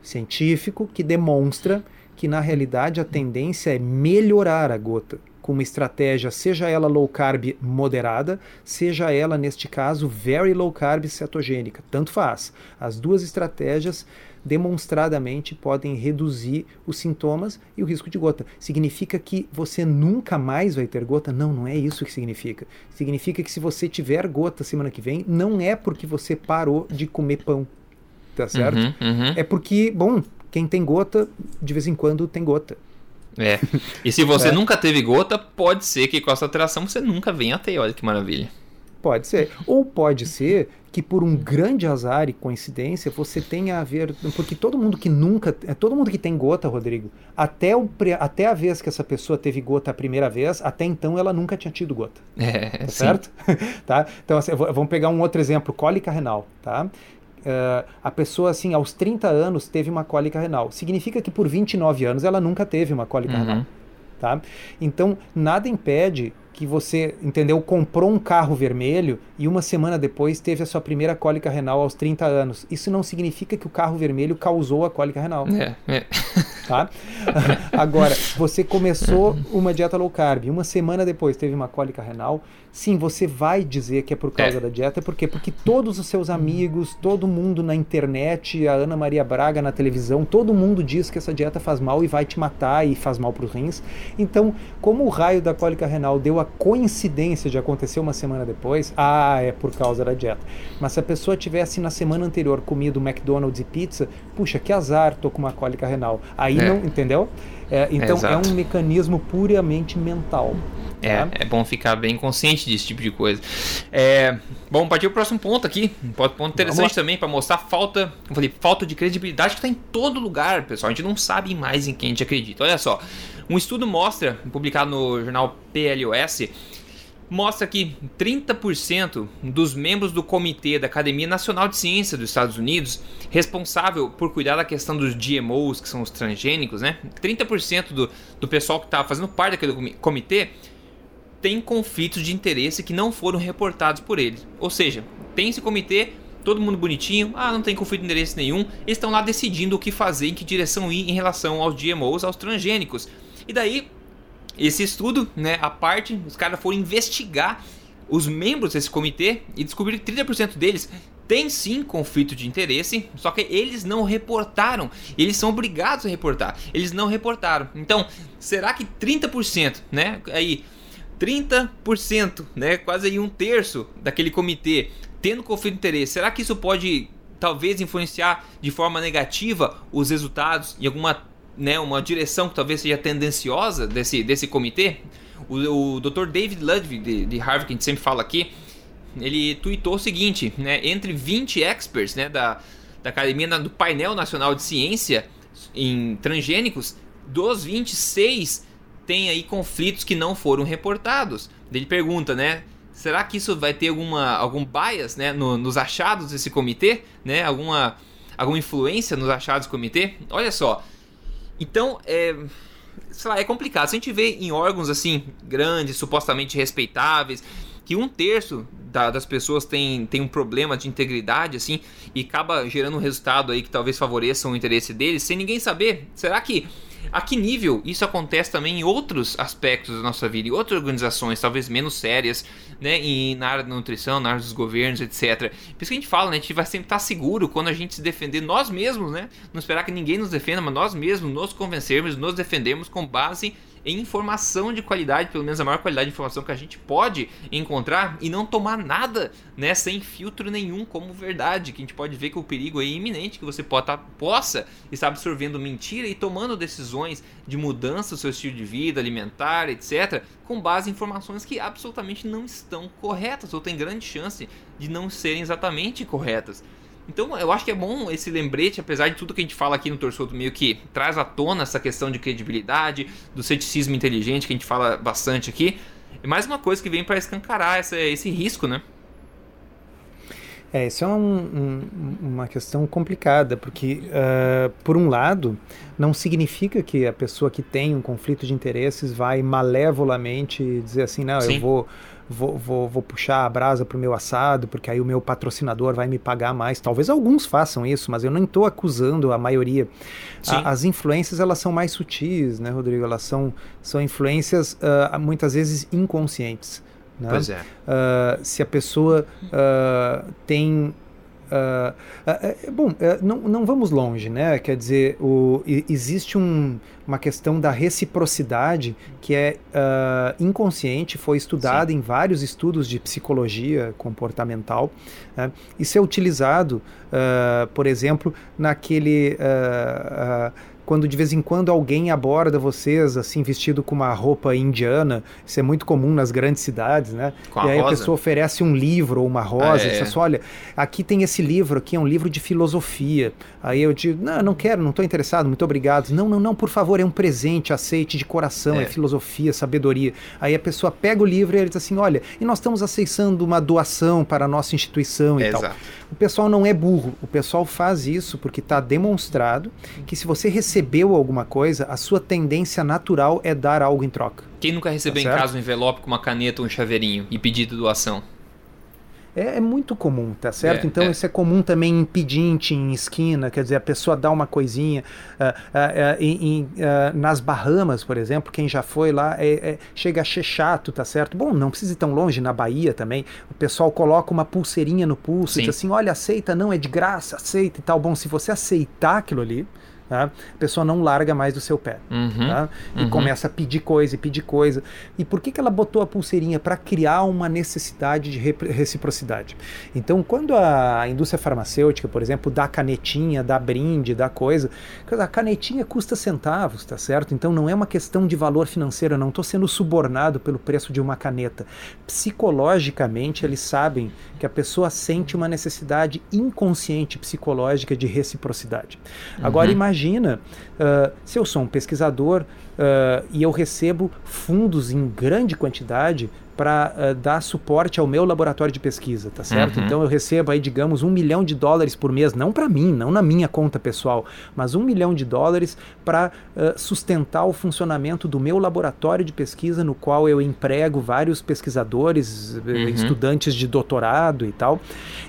científico que demonstra que, na realidade, a tendência é melhorar a gota com uma estratégia, seja ela low carb moderada, seja ela, neste caso, very low carb cetogênica. Tanto faz. As duas estratégias demonstradamente podem reduzir os sintomas e o risco de gota. Significa que você nunca mais vai ter gota? Não, não é isso que significa. Significa que se você tiver gota semana que vem, não é porque você parou de comer pão. Tá certo? Uhum, uhum. É porque, bom, quem tem gota, de vez em quando tem gota. É. E se você é. nunca teve gota, pode ser que com essa alteração você nunca venha a ter. Olha que maravilha. Pode ser. Ou pode ser que por um grande azar e coincidência você tenha a ver. Porque todo mundo que nunca. É todo mundo que tem gota, Rodrigo, até, o, até a vez que essa pessoa teve gota a primeira vez, até então ela nunca tinha tido gota. É, tá certo? tá? Então, assim, vamos pegar um outro exemplo: cólica renal. Tá? Uh, a pessoa, assim, aos 30 anos teve uma cólica renal. Significa que por 29 anos ela nunca teve uma cólica uhum. renal. Tá? Então, nada impede que você, entendeu, comprou um carro vermelho e uma semana depois teve a sua primeira cólica renal aos 30 anos. Isso não significa que o carro vermelho causou a cólica renal. É, é. Tá? Agora, você começou uma dieta low carb, e uma semana depois teve uma cólica renal, sim, você vai dizer que é por causa é. da dieta, por quê? Porque todos os seus amigos, todo mundo na internet, a Ana Maria Braga na televisão, todo mundo diz que essa dieta faz mal e vai te matar e faz mal para os rins. Então, como o raio da cólica renal deu a coincidência de acontecer uma semana depois, ah, é por causa da dieta. Mas se a pessoa tivesse na semana anterior comido McDonald's e pizza, puxa, que azar, tô com uma cólica renal. Aí é. não, entendeu? É, então é, é, um mecanismo puramente mental. É, tá? é bom ficar bem consciente desse tipo de coisa. É, bom, partir o próximo ponto aqui. Um ponto interessante também para mostrar falta, eu falei, falta de credibilidade que está em todo lugar, pessoal. A gente não sabe mais em quem a gente acredita. Olha só, um estudo mostra, publicado no jornal PLOS, mostra que 30% dos membros do comitê da Academia Nacional de Ciência dos Estados Unidos, responsável por cuidar da questão dos GMOs, que são os transgênicos, né? 30% do, do pessoal que estava tá fazendo parte daquele comitê tem conflitos de interesse que não foram reportados por eles. Ou seja, tem esse comitê, todo mundo bonitinho, ah, não tem conflito de interesse nenhum, estão lá decidindo o que fazer, em que direção ir em relação aos GMOs, aos transgênicos. E daí, esse estudo, né, a parte, os caras foram investigar os membros desse comitê e descobriram que 30% deles tem sim conflito de interesse, só que eles não reportaram. Eles são obrigados a reportar. Eles não reportaram. Então, será que 30%, né? Aí 30%, né? Quase aí um terço daquele comitê tendo conflito de interesse. Será que isso pode talvez influenciar de forma negativa os resultados em alguma né, uma direção que talvez seja tendenciosa desse, desse comitê. O, o Dr. David Ludwig, de, de, Harvard, que a gente sempre fala aqui, ele tweetou o seguinte, né, entre 20 experts né, da, da Academia do Painel Nacional de Ciência em transgênicos, dos 26 tem aí conflitos que não foram reportados. Ele pergunta, né, será que isso vai ter alguma, algum bias né, no, nos achados desse comitê? Né, alguma, alguma influência nos achados do comitê? Olha só, então, é, sei lá, é complicado. Se a gente vê em órgãos assim, grandes, supostamente respeitáveis, que um terço da, das pessoas tem, tem um problema de integridade, assim, e acaba gerando um resultado aí que talvez favoreça o interesse deles, sem ninguém saber. Será que a que nível isso acontece também em outros aspectos da nossa vida, em outras organizações, talvez menos sérias, né, e na área da nutrição, na área dos governos, etc. Por isso que a gente fala, né, a gente vai sempre estar seguro quando a gente se defender nós mesmos, né, não esperar que ninguém nos defenda, mas nós mesmos nos convencermos, nos defendemos com base em informação de qualidade, pelo menos a maior qualidade de informação que a gente pode encontrar e não tomar nada, né, sem filtro nenhum como verdade, que a gente pode ver que o perigo é iminente, que você possa estar absorvendo mentira e tomando decisões de mudança do seu estilo de vida, alimentar, etc, com base em informações que absolutamente não estão corretas ou tem grande chance de não serem exatamente corretas. Então eu acho que é bom esse lembrete, apesar de tudo que a gente fala aqui no Torçoto meio que traz à tona essa questão de credibilidade, do ceticismo inteligente que a gente fala bastante aqui. É mais uma coisa que vem para escancarar essa, esse risco, né? É, isso é um, um, uma questão complicada, porque, uh, por um lado, não significa que a pessoa que tem um conflito de interesses vai malevolamente dizer assim, não, Sim. eu vou vou, vou, vou puxar a brasa para o meu assado, porque aí o meu patrocinador vai me pagar mais. Talvez alguns façam isso, mas eu não estou acusando a maioria. A, as influências elas são mais sutis, né, Rodrigo? Elas são, são influências uh, muitas vezes inconscientes. Né? Pois é. Uh, se a pessoa uh, tem Uh, uh, uh, bom, não, não vamos longe, né? Quer dizer, o, existe um, uma questão da reciprocidade que é inconsciente, foi estudada em vários estudos de psicologia comportamental. Né? Isso é utilizado, por exemplo, naquele quando de vez em quando alguém aborda vocês assim vestido com uma roupa indiana, isso é muito comum nas grandes cidades, né? Com e aí rosa. a pessoa oferece um livro ou uma rosa, ah, é. e diz assim, olha, aqui tem esse livro, aqui é um livro de filosofia. Aí eu digo, não, não quero, não estou interessado, muito obrigado. Não, não, não, por favor, é um presente, aceite de coração, é, é filosofia, sabedoria. Aí a pessoa pega o livro e ele diz assim, olha, e nós estamos aceitando uma doação para a nossa instituição e é, tal. Exato. O pessoal não é burro, o pessoal faz isso porque está demonstrado que se você recebeu alguma coisa, a sua tendência natural é dar algo em troca. Quem nunca recebeu tá em casa um envelope com uma caneta ou um chaveirinho e pedido doação? É, é muito comum, tá certo? É, então é. isso é comum também em pedinte, em esquina, quer dizer, a pessoa dá uma coisinha. Uh, uh, uh, em, nas Bahamas, por exemplo, quem já foi lá é, é, chega a ser chato, tá certo? Bom, não precisa ir tão longe, na Bahia também, o pessoal coloca uma pulseirinha no pulso Sim. diz assim: olha, aceita, não, é de graça, aceita e tal. Bom, se você aceitar aquilo ali, Tá? A pessoa não larga mais do seu pé. Uhum, tá? E uhum. começa a pedir coisa e pedir coisa. E por que, que ela botou a pulseirinha? Para criar uma necessidade de reciprocidade. Então, quando a indústria farmacêutica, por exemplo, dá canetinha, dá brinde, dá coisa, a canetinha custa centavos, tá certo? Então não é uma questão de valor financeiro, eu não estou sendo subornado pelo preço de uma caneta. Psicologicamente, eles sabem que a pessoa sente uma necessidade inconsciente psicológica de reciprocidade. Agora, imagine imagina uh, se eu sou um pesquisador uh, e eu recebo fundos em grande quantidade para uh, dar suporte ao meu laboratório de pesquisa, tá certo? Uhum. Então eu recebo aí, digamos, um milhão de dólares por mês, não para mim, não na minha conta pessoal, mas um milhão de dólares para uh, sustentar o funcionamento do meu laboratório de pesquisa, no qual eu emprego vários pesquisadores, uhum. estudantes de doutorado e tal.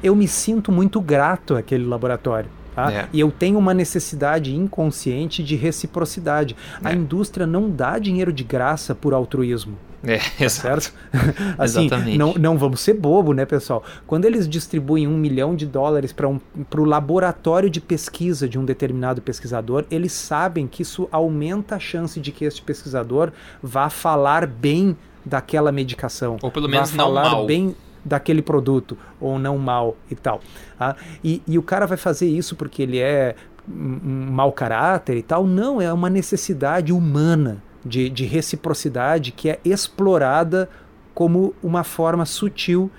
Eu me sinto muito grato àquele laboratório. Tá? É. E eu tenho uma necessidade inconsciente de reciprocidade. É. A indústria não dá dinheiro de graça por altruísmo. É, tá certo? assim, Exatamente. Não, não vamos ser bobo, né, pessoal? Quando eles distribuem um milhão de dólares para um, o laboratório de pesquisa de um determinado pesquisador, eles sabem que isso aumenta a chance de que este pesquisador vá falar bem daquela medicação. Ou pelo menos vá não falar mal. bem daquele produto ou não mal e tal. Tá? E, e o cara vai fazer isso porque ele é um mau caráter e tal? Não, é uma necessidade humana de, de reciprocidade que é explorada como uma forma sutil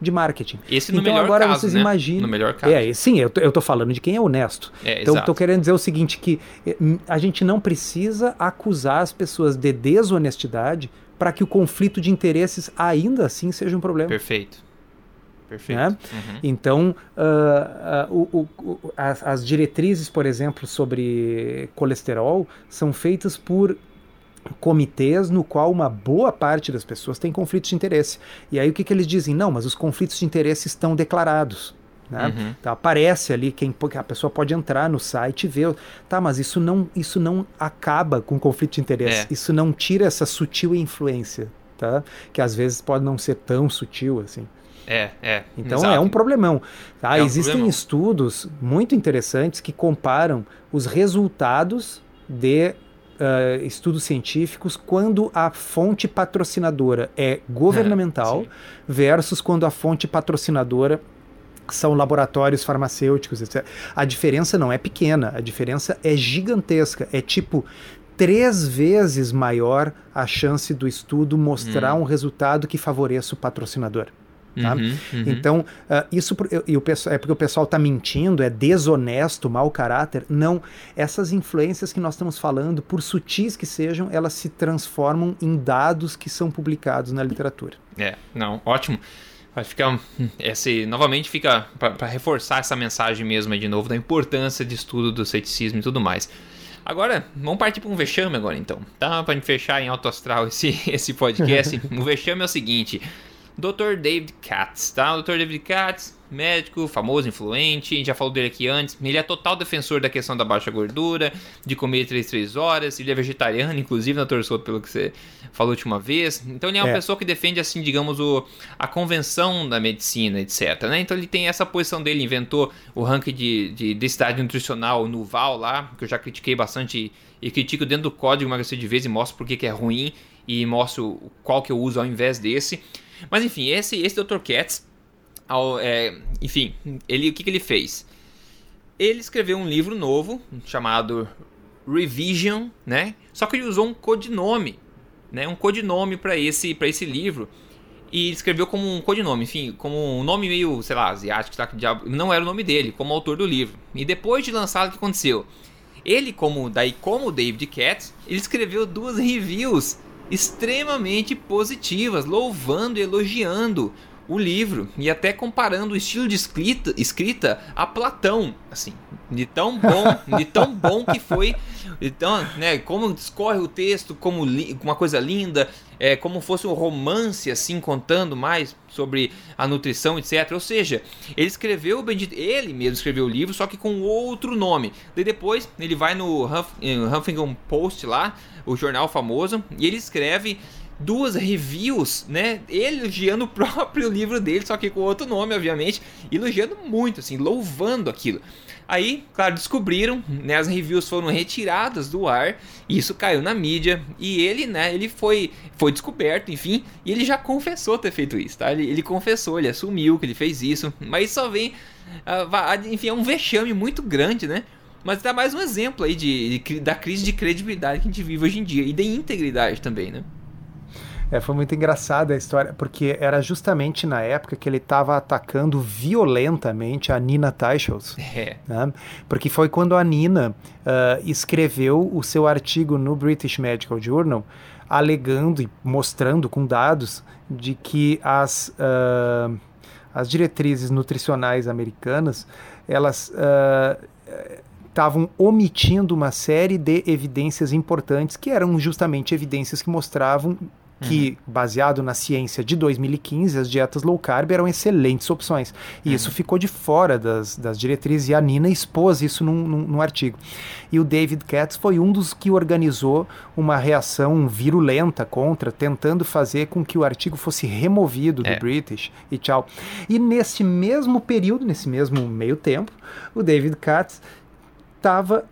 de marketing. Esse no então melhor agora caso, vocês né? imaginam. No melhor caso. É, sim, eu tô, eu tô falando de quem é honesto. É, então tô querendo dizer o seguinte que eh, a gente não precisa acusar as pessoas de desonestidade para que o conflito de interesses ainda assim seja um problema. Perfeito. Perfeito. Né? Uhum. Então, uh, uh, o, o, as, as, diretrizes, por exemplo, sobre colesterol são feitas por comitês no qual uma boa parte das pessoas tem conflitos de interesse. E aí o que, que eles dizem? Não, mas os conflitos de interesse estão declarados. Né? Uhum. Então aparece ali quem a pessoa pode entrar no site e ver, tá, mas isso não isso não acaba com conflito de interesse, é. isso não tira essa sutil influência, tá? Que às vezes pode não ser tão sutil assim. É, é. Então exato. é um problemão. Tá? É um Existem problemão. estudos muito interessantes que comparam os resultados de uh, estudos científicos quando a fonte patrocinadora é governamental é, versus quando a fonte patrocinadora são laboratórios farmacêuticos, etc. A diferença não é pequena, a diferença é gigantesca. É tipo três vezes maior a chance do estudo mostrar hum. um resultado que favoreça o patrocinador. Tá? Uhum, uhum. Então, uh, isso e o pessoal, é porque o pessoal está mentindo, é desonesto, mau caráter. Não. Essas influências que nós estamos falando, por sutis que sejam, elas se transformam em dados que são publicados na literatura. É, não, ótimo. Vai ficar. Esse, novamente fica para reforçar essa mensagem mesmo de novo da importância de estudo do ceticismo e tudo mais. Agora, vamos partir para um vexame agora então, tá? Para fechar em alto astral esse, esse podcast. o vexame é o seguinte: Dr. David Katz, tá? O Dr. David Katz, médico, famoso, influente, a gente já falou dele aqui antes. Ele é total defensor da questão da baixa gordura, de comer 3, 3 horas. Ele é vegetariano, inclusive, na Souto, pelo que você falou a última vez. Então ele é uma é. pessoa que defende, assim, digamos, o, a convenção da medicina, etc. Né? Então ele tem essa posição dele, inventou o ranking de, de densidade nutricional no VAL lá, que eu já critiquei bastante e, e critico dentro do código emagrecer de vez e mostro por que é ruim e mostro qual que eu uso ao invés desse. Mas enfim, esse, esse Dr. Katz, ao, é, enfim, ele, o que, que ele fez? Ele escreveu um livro novo chamado Revision, né? Só que ele usou um codinome, né? Um codinome para esse, esse livro. E escreveu como um codinome, enfim, como um nome meio, sei lá, asiático, tá? não era o nome dele, como autor do livro. E depois de lançado, o que aconteceu? Ele, como daí como David Katz, ele escreveu duas reviews extremamente positivas, louvando e elogiando o livro e até comparando o estilo de escrita, escrita a Platão, assim, de tão bom, de tão bom que foi, então, né, como discorre o texto, como uma coisa linda, é como fosse um romance assim contando mais sobre a nutrição, etc. Ou seja, ele escreveu ele mesmo escreveu o livro, só que com outro nome. Daí depois ele vai no Huff, Huffington Post lá, o jornal famoso, e ele escreve duas reviews, né? Elogiando o próprio livro dele, só que com outro nome, obviamente, elogiando muito, assim, louvando aquilo. Aí, claro, descobriram, né? As reviews foram retiradas do ar, isso caiu na mídia, e ele, né? Ele foi, foi descoberto, enfim, e ele já confessou ter feito isso, tá? Ele, ele confessou, ele assumiu que ele fez isso, mas só vem, uh, enfim, é um vexame muito grande, né? Mas dá mais um exemplo aí de, de, da crise de credibilidade que a gente vive hoje em dia e de integridade também, né? É, foi muito engraçada a história, porque era justamente na época que ele estava atacando violentamente a Nina Teichels. É. Né? Porque foi quando a Nina uh, escreveu o seu artigo no British Medical Journal, alegando e mostrando com dados de que as, uh, as diretrizes nutricionais americanas elas uh, estavam omitindo uma série de evidências importantes que eram justamente evidências que mostravam que, uhum. baseado na ciência de 2015, as dietas low carb eram excelentes opções. E uhum. isso ficou de fora das, das diretrizes, e a Nina expôs isso num, num, num, artigo. E o David Katz foi um dos que organizou uma reação virulenta contra, tentando fazer com que o artigo fosse removido do é. British e tchau. E nesse mesmo período, nesse mesmo meio tempo, o David Katz estava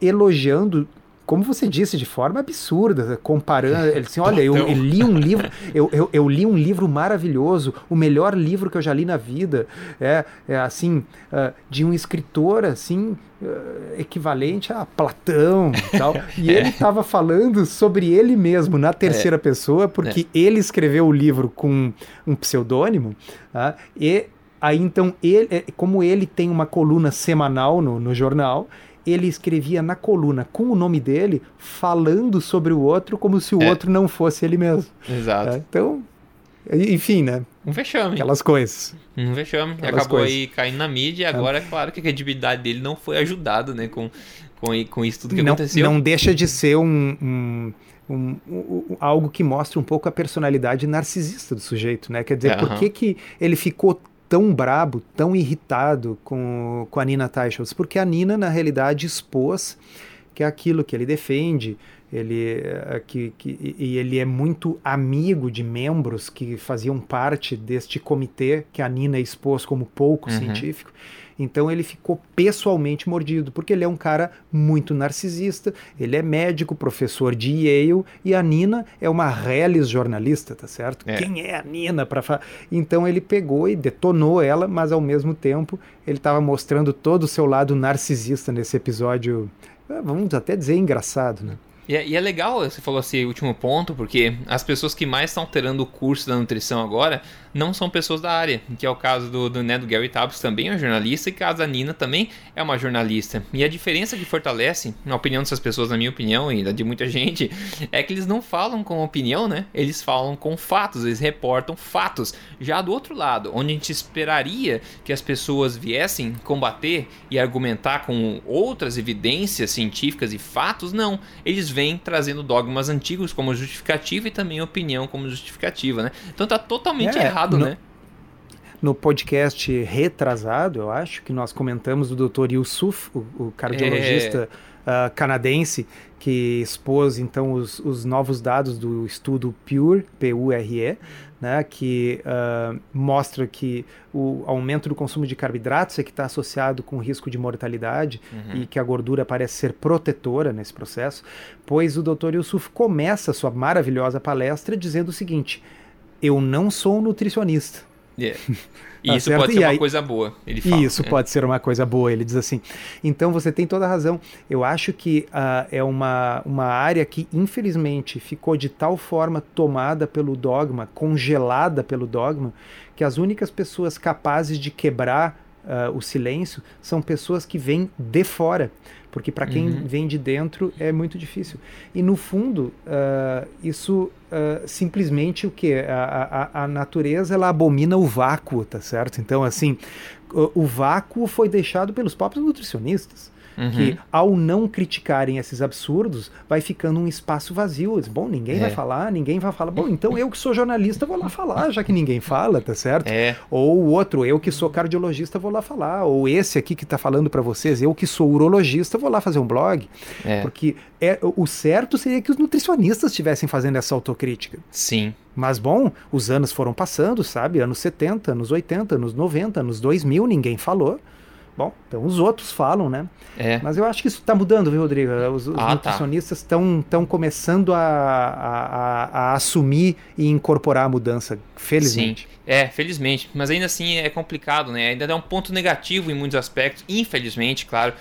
elogiando como você disse, de forma absurda, comparando. Ele assim, olha, eu, eu li um livro, eu, eu, eu, li um livro maravilhoso, o melhor livro que eu já li na vida, é, é assim, uh, de um escritor assim. Uh, equivalente a Platão e tal. E é. ele estava falando sobre ele mesmo na terceira é. pessoa, porque é. ele escreveu o livro com um pseudônimo, uh, e aí então ele, é, como ele tem uma coluna semanal no, no jornal, ele escrevia na coluna com o nome dele, falando sobre o outro como se o é. outro não fosse ele mesmo. Exato. É, então, enfim, né? Um vexame. Aquelas coisas. Um vexame. Aquelas Acabou coisas. aí caindo na mídia e é. agora é. claro que a credibilidade dele não foi ajudada, né? Com, com, com isso tudo que não, aconteceu. Não deixa de ser um, um um, um, algo que mostra um pouco a personalidade narcisista do sujeito, né? Quer dizer, uhum. por que, que ele ficou tão brabo, tão irritado com, com a Nina Teichholz? Porque a Nina, na realidade, expôs que é aquilo que ele defende, ele, eh, que, que, e ele é muito amigo de membros que faziam parte deste comitê que a Nina expôs como pouco uhum. científico. Então ele ficou pessoalmente mordido, porque ele é um cara muito narcisista, ele é médico, professor de Yale, e a Nina é uma reles jornalista, tá certo? É. Quem é a Nina para falar? Então ele pegou e detonou ela, mas ao mesmo tempo ele estava mostrando todo o seu lado narcisista nesse episódio, eh, vamos até dizer engraçado, né? E é, e é, legal, você falou esse último ponto, porque as pessoas que mais estão alterando o curso da nutrição agora não são pessoas da área, que é o caso do, do, né, do Gary Taubes, também é um jornalista, e o caso da Nina também é uma jornalista. E a diferença que fortalece, na opinião dessas pessoas, na minha opinião, e da de muita gente, é que eles não falam com opinião, né? Eles falam com fatos, eles reportam fatos. Já do outro lado, onde a gente esperaria que as pessoas viessem combater e argumentar com outras evidências científicas e fatos, não. Eles vêm trazendo dogmas antigos como justificativa e também opinião como justificativa, né? Então tá totalmente é, errado errado, no, né? No podcast retrasado, eu acho, que nós comentamos do Dr. Yusuf, o, o cardiologista é... uh, canadense, que expôs então os, os, novos dados do estudo PURE, P-U-R-E, né, que uh, mostra que o aumento do consumo de carboidratos é que está associado com risco de mortalidade uhum. e que a gordura parece ser protetora nesse processo, pois o Dr. Yusuf começa a sua maravilhosa palestra dizendo o seguinte: eu não sou um nutricionista. Yeah. E tá isso certo? pode ser e uma aí, coisa boa, ele fala. Isso é. pode ser uma coisa boa, ele diz assim. Então você tem toda a razão. Eu acho que uh, é uma, uma área que, infelizmente, ficou de tal forma tomada pelo dogma, congelada pelo dogma, que as únicas pessoas capazes de quebrar uh, o silêncio são pessoas que vêm de fora porque para quem uhum. vem de dentro é muito difícil. E no fundo, uh, isso uh, simplesmente o que? A, a, a, natureza ela abomina o vácuo, tá certo? Então, assim, o, o vácuo foi deixado pelos próprios nutricionistas uhum. que ao não criticarem esses absurdos, vai ficando um espaço vazio. Bom, ninguém é. vai falar, ninguém vai falar. Bom, então eu que sou jornalista vou lá falar, já que ninguém fala, tá certo? É. Ou o outro, eu que sou cardiologista vou lá falar. Ou esse aqui que está falando para vocês, eu que sou urologista vou lá fazer um blog. É. Porque é, o certo seria que os nutricionistas estivessem fazendo essa autocrítica. Sim. Mas bom, os anos foram passando, sabe? Anos 70, anos 80, anos 90, anos 2000, ninguém falou. Bom, então os outros falam, né? É. Mas eu acho que isso está mudando, viu, Rodrigo? Os, os ah, tá. nutricionistas estão tá. começando a, a, a, assumir e incorporar a mudança, felizmente. Sim. É, felizmente. Mas ainda assim é complicado, né? Ainda é um ponto negativo em muitos aspectos, infelizmente, claro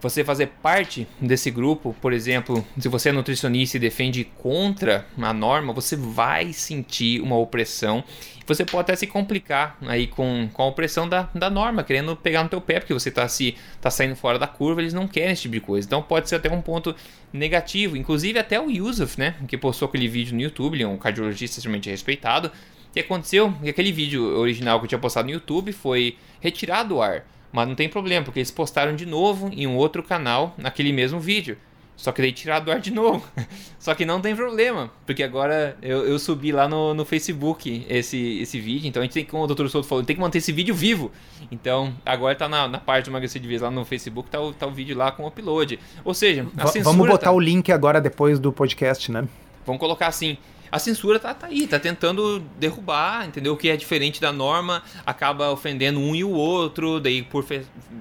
você fazer parte desse grupo, por exemplo, se você é nutricionista e defende contra a norma, você vai sentir uma opressão. Você pode até se complicar aí com, com a opressão da, da norma, querendo pegar no teu pé, porque você está se, tá saindo fora da curva, eles não querem esse tipo de coisa. Então pode ser até um ponto negativo. Inclusive até o Yusuf, né, que postou aquele vídeo no YouTube, ele é um cardiologista extremamente respeitado, o que aconteceu? Que aquele vídeo original que eu tinha postado no YouTube foi retirado do ar. Mas não tem problema, porque eles postaram de novo em um outro canal naquele mesmo vídeo. Só que daí tiraram do ar de novo. Só que não tem problema, porque agora eu, eu subi lá no, no Facebook esse, esse vídeo. Então a gente tem, como o Dr. Souto falou, tem que manter esse vídeo vivo. Então agora tá na, na parte do Emagrecer de Vez lá no Facebook, tá o, tá o vídeo lá com o upload. Ou seja, a v Vamos botar tá... o link agora depois do podcast, né? Vamos colocar assim a censura tá, tá aí, tá tentando derrubar, entendeu? O que é diferente da norma acaba ofendendo um e o outro, daí por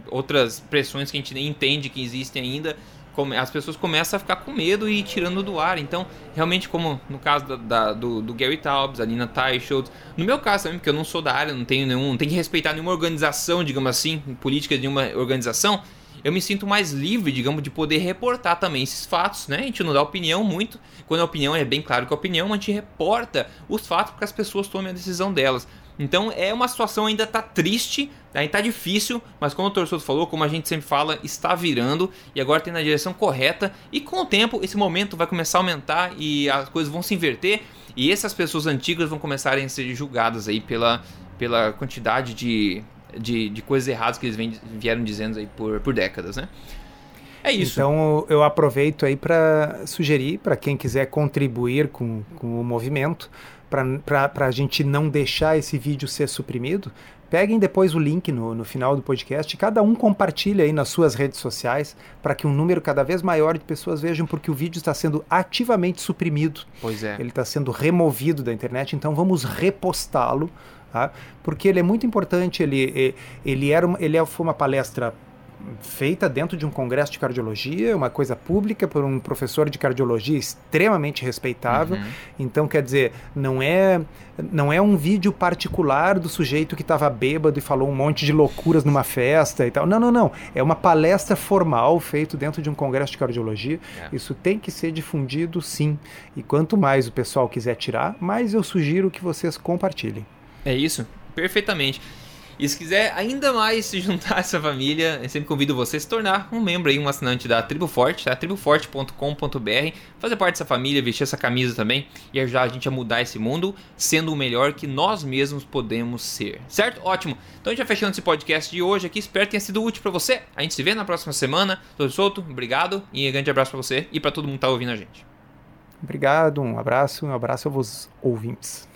outras pressões que a gente nem entende que existem ainda, as pessoas começam a ficar com medo e tirando do ar. Então, realmente, como no caso da, da, do, do, Gary Taubes, a Nina Teicholz, no meu caso também, porque eu não sou da área, não tenho nenhum, não tenho que respeitar nenhuma organização, digamos assim, política de nenhuma organização, eu me sinto mais livre, digamos, de poder reportar também esses fatos, né? A gente não dá opinião muito, quando a opinião é bem claro que a opinião, a gente reporta os fatos para que as pessoas tomem a decisão delas. Então é uma situação ainda tá triste, ainda tá difícil, mas como o torcedor falou, como a gente sempre fala, está virando e agora tem na direção correta e com o tempo esse momento vai começar a aumentar e as coisas vão se inverter e essas pessoas antigas vão começarem a ser julgadas aí pela, pela quantidade de de, de coisas erradas que eles vem, vieram dizendo aí por, por décadas, né? É isso. Então eu aproveito aí para sugerir para quem quiser contribuir com, com o movimento, para a gente não deixar esse vídeo ser suprimido, Peguem depois o link no, no final do podcast, cada um compartilha aí nas suas redes sociais para que um número cada vez maior de pessoas vejam, porque o vídeo está sendo ativamente suprimido. Pois é. Ele está sendo removido da internet, então vamos repostá-lo, tá? porque ele é muito importante. Ele, ele, era uma, ele é, foi uma palestra feita dentro de um congresso de cardiologia, uma coisa pública por um professor de cardiologia extremamente respeitável. Uhum. Então, quer dizer, não é não é um vídeo particular do sujeito que estava bêbado e falou um monte de loucuras numa festa e tal. Não, não, não. É uma palestra formal feita dentro de um congresso de cardiologia. É. Isso tem que ser difundido, sim. E quanto mais o pessoal quiser tirar, mais eu sugiro que vocês compartilhem. É isso, perfeitamente. E se quiser ainda mais se juntar a essa família, eu sempre convido você a se tornar um membro aí, um assinante da Tribo Forte, tá? triboforte.com.br, fazer parte dessa família, vestir essa camisa também e ajudar a gente a mudar esse mundo, sendo o melhor que nós mesmos podemos ser. Certo? Ótimo. Então vai fechando esse podcast de hoje aqui, espero que tenha sido útil para você. A gente se vê na próxima semana. Tô solto, obrigado e um grande abraço para você e para todo mundo que tá ouvindo a gente. Obrigado, um abraço, um abraço aos ouvintes.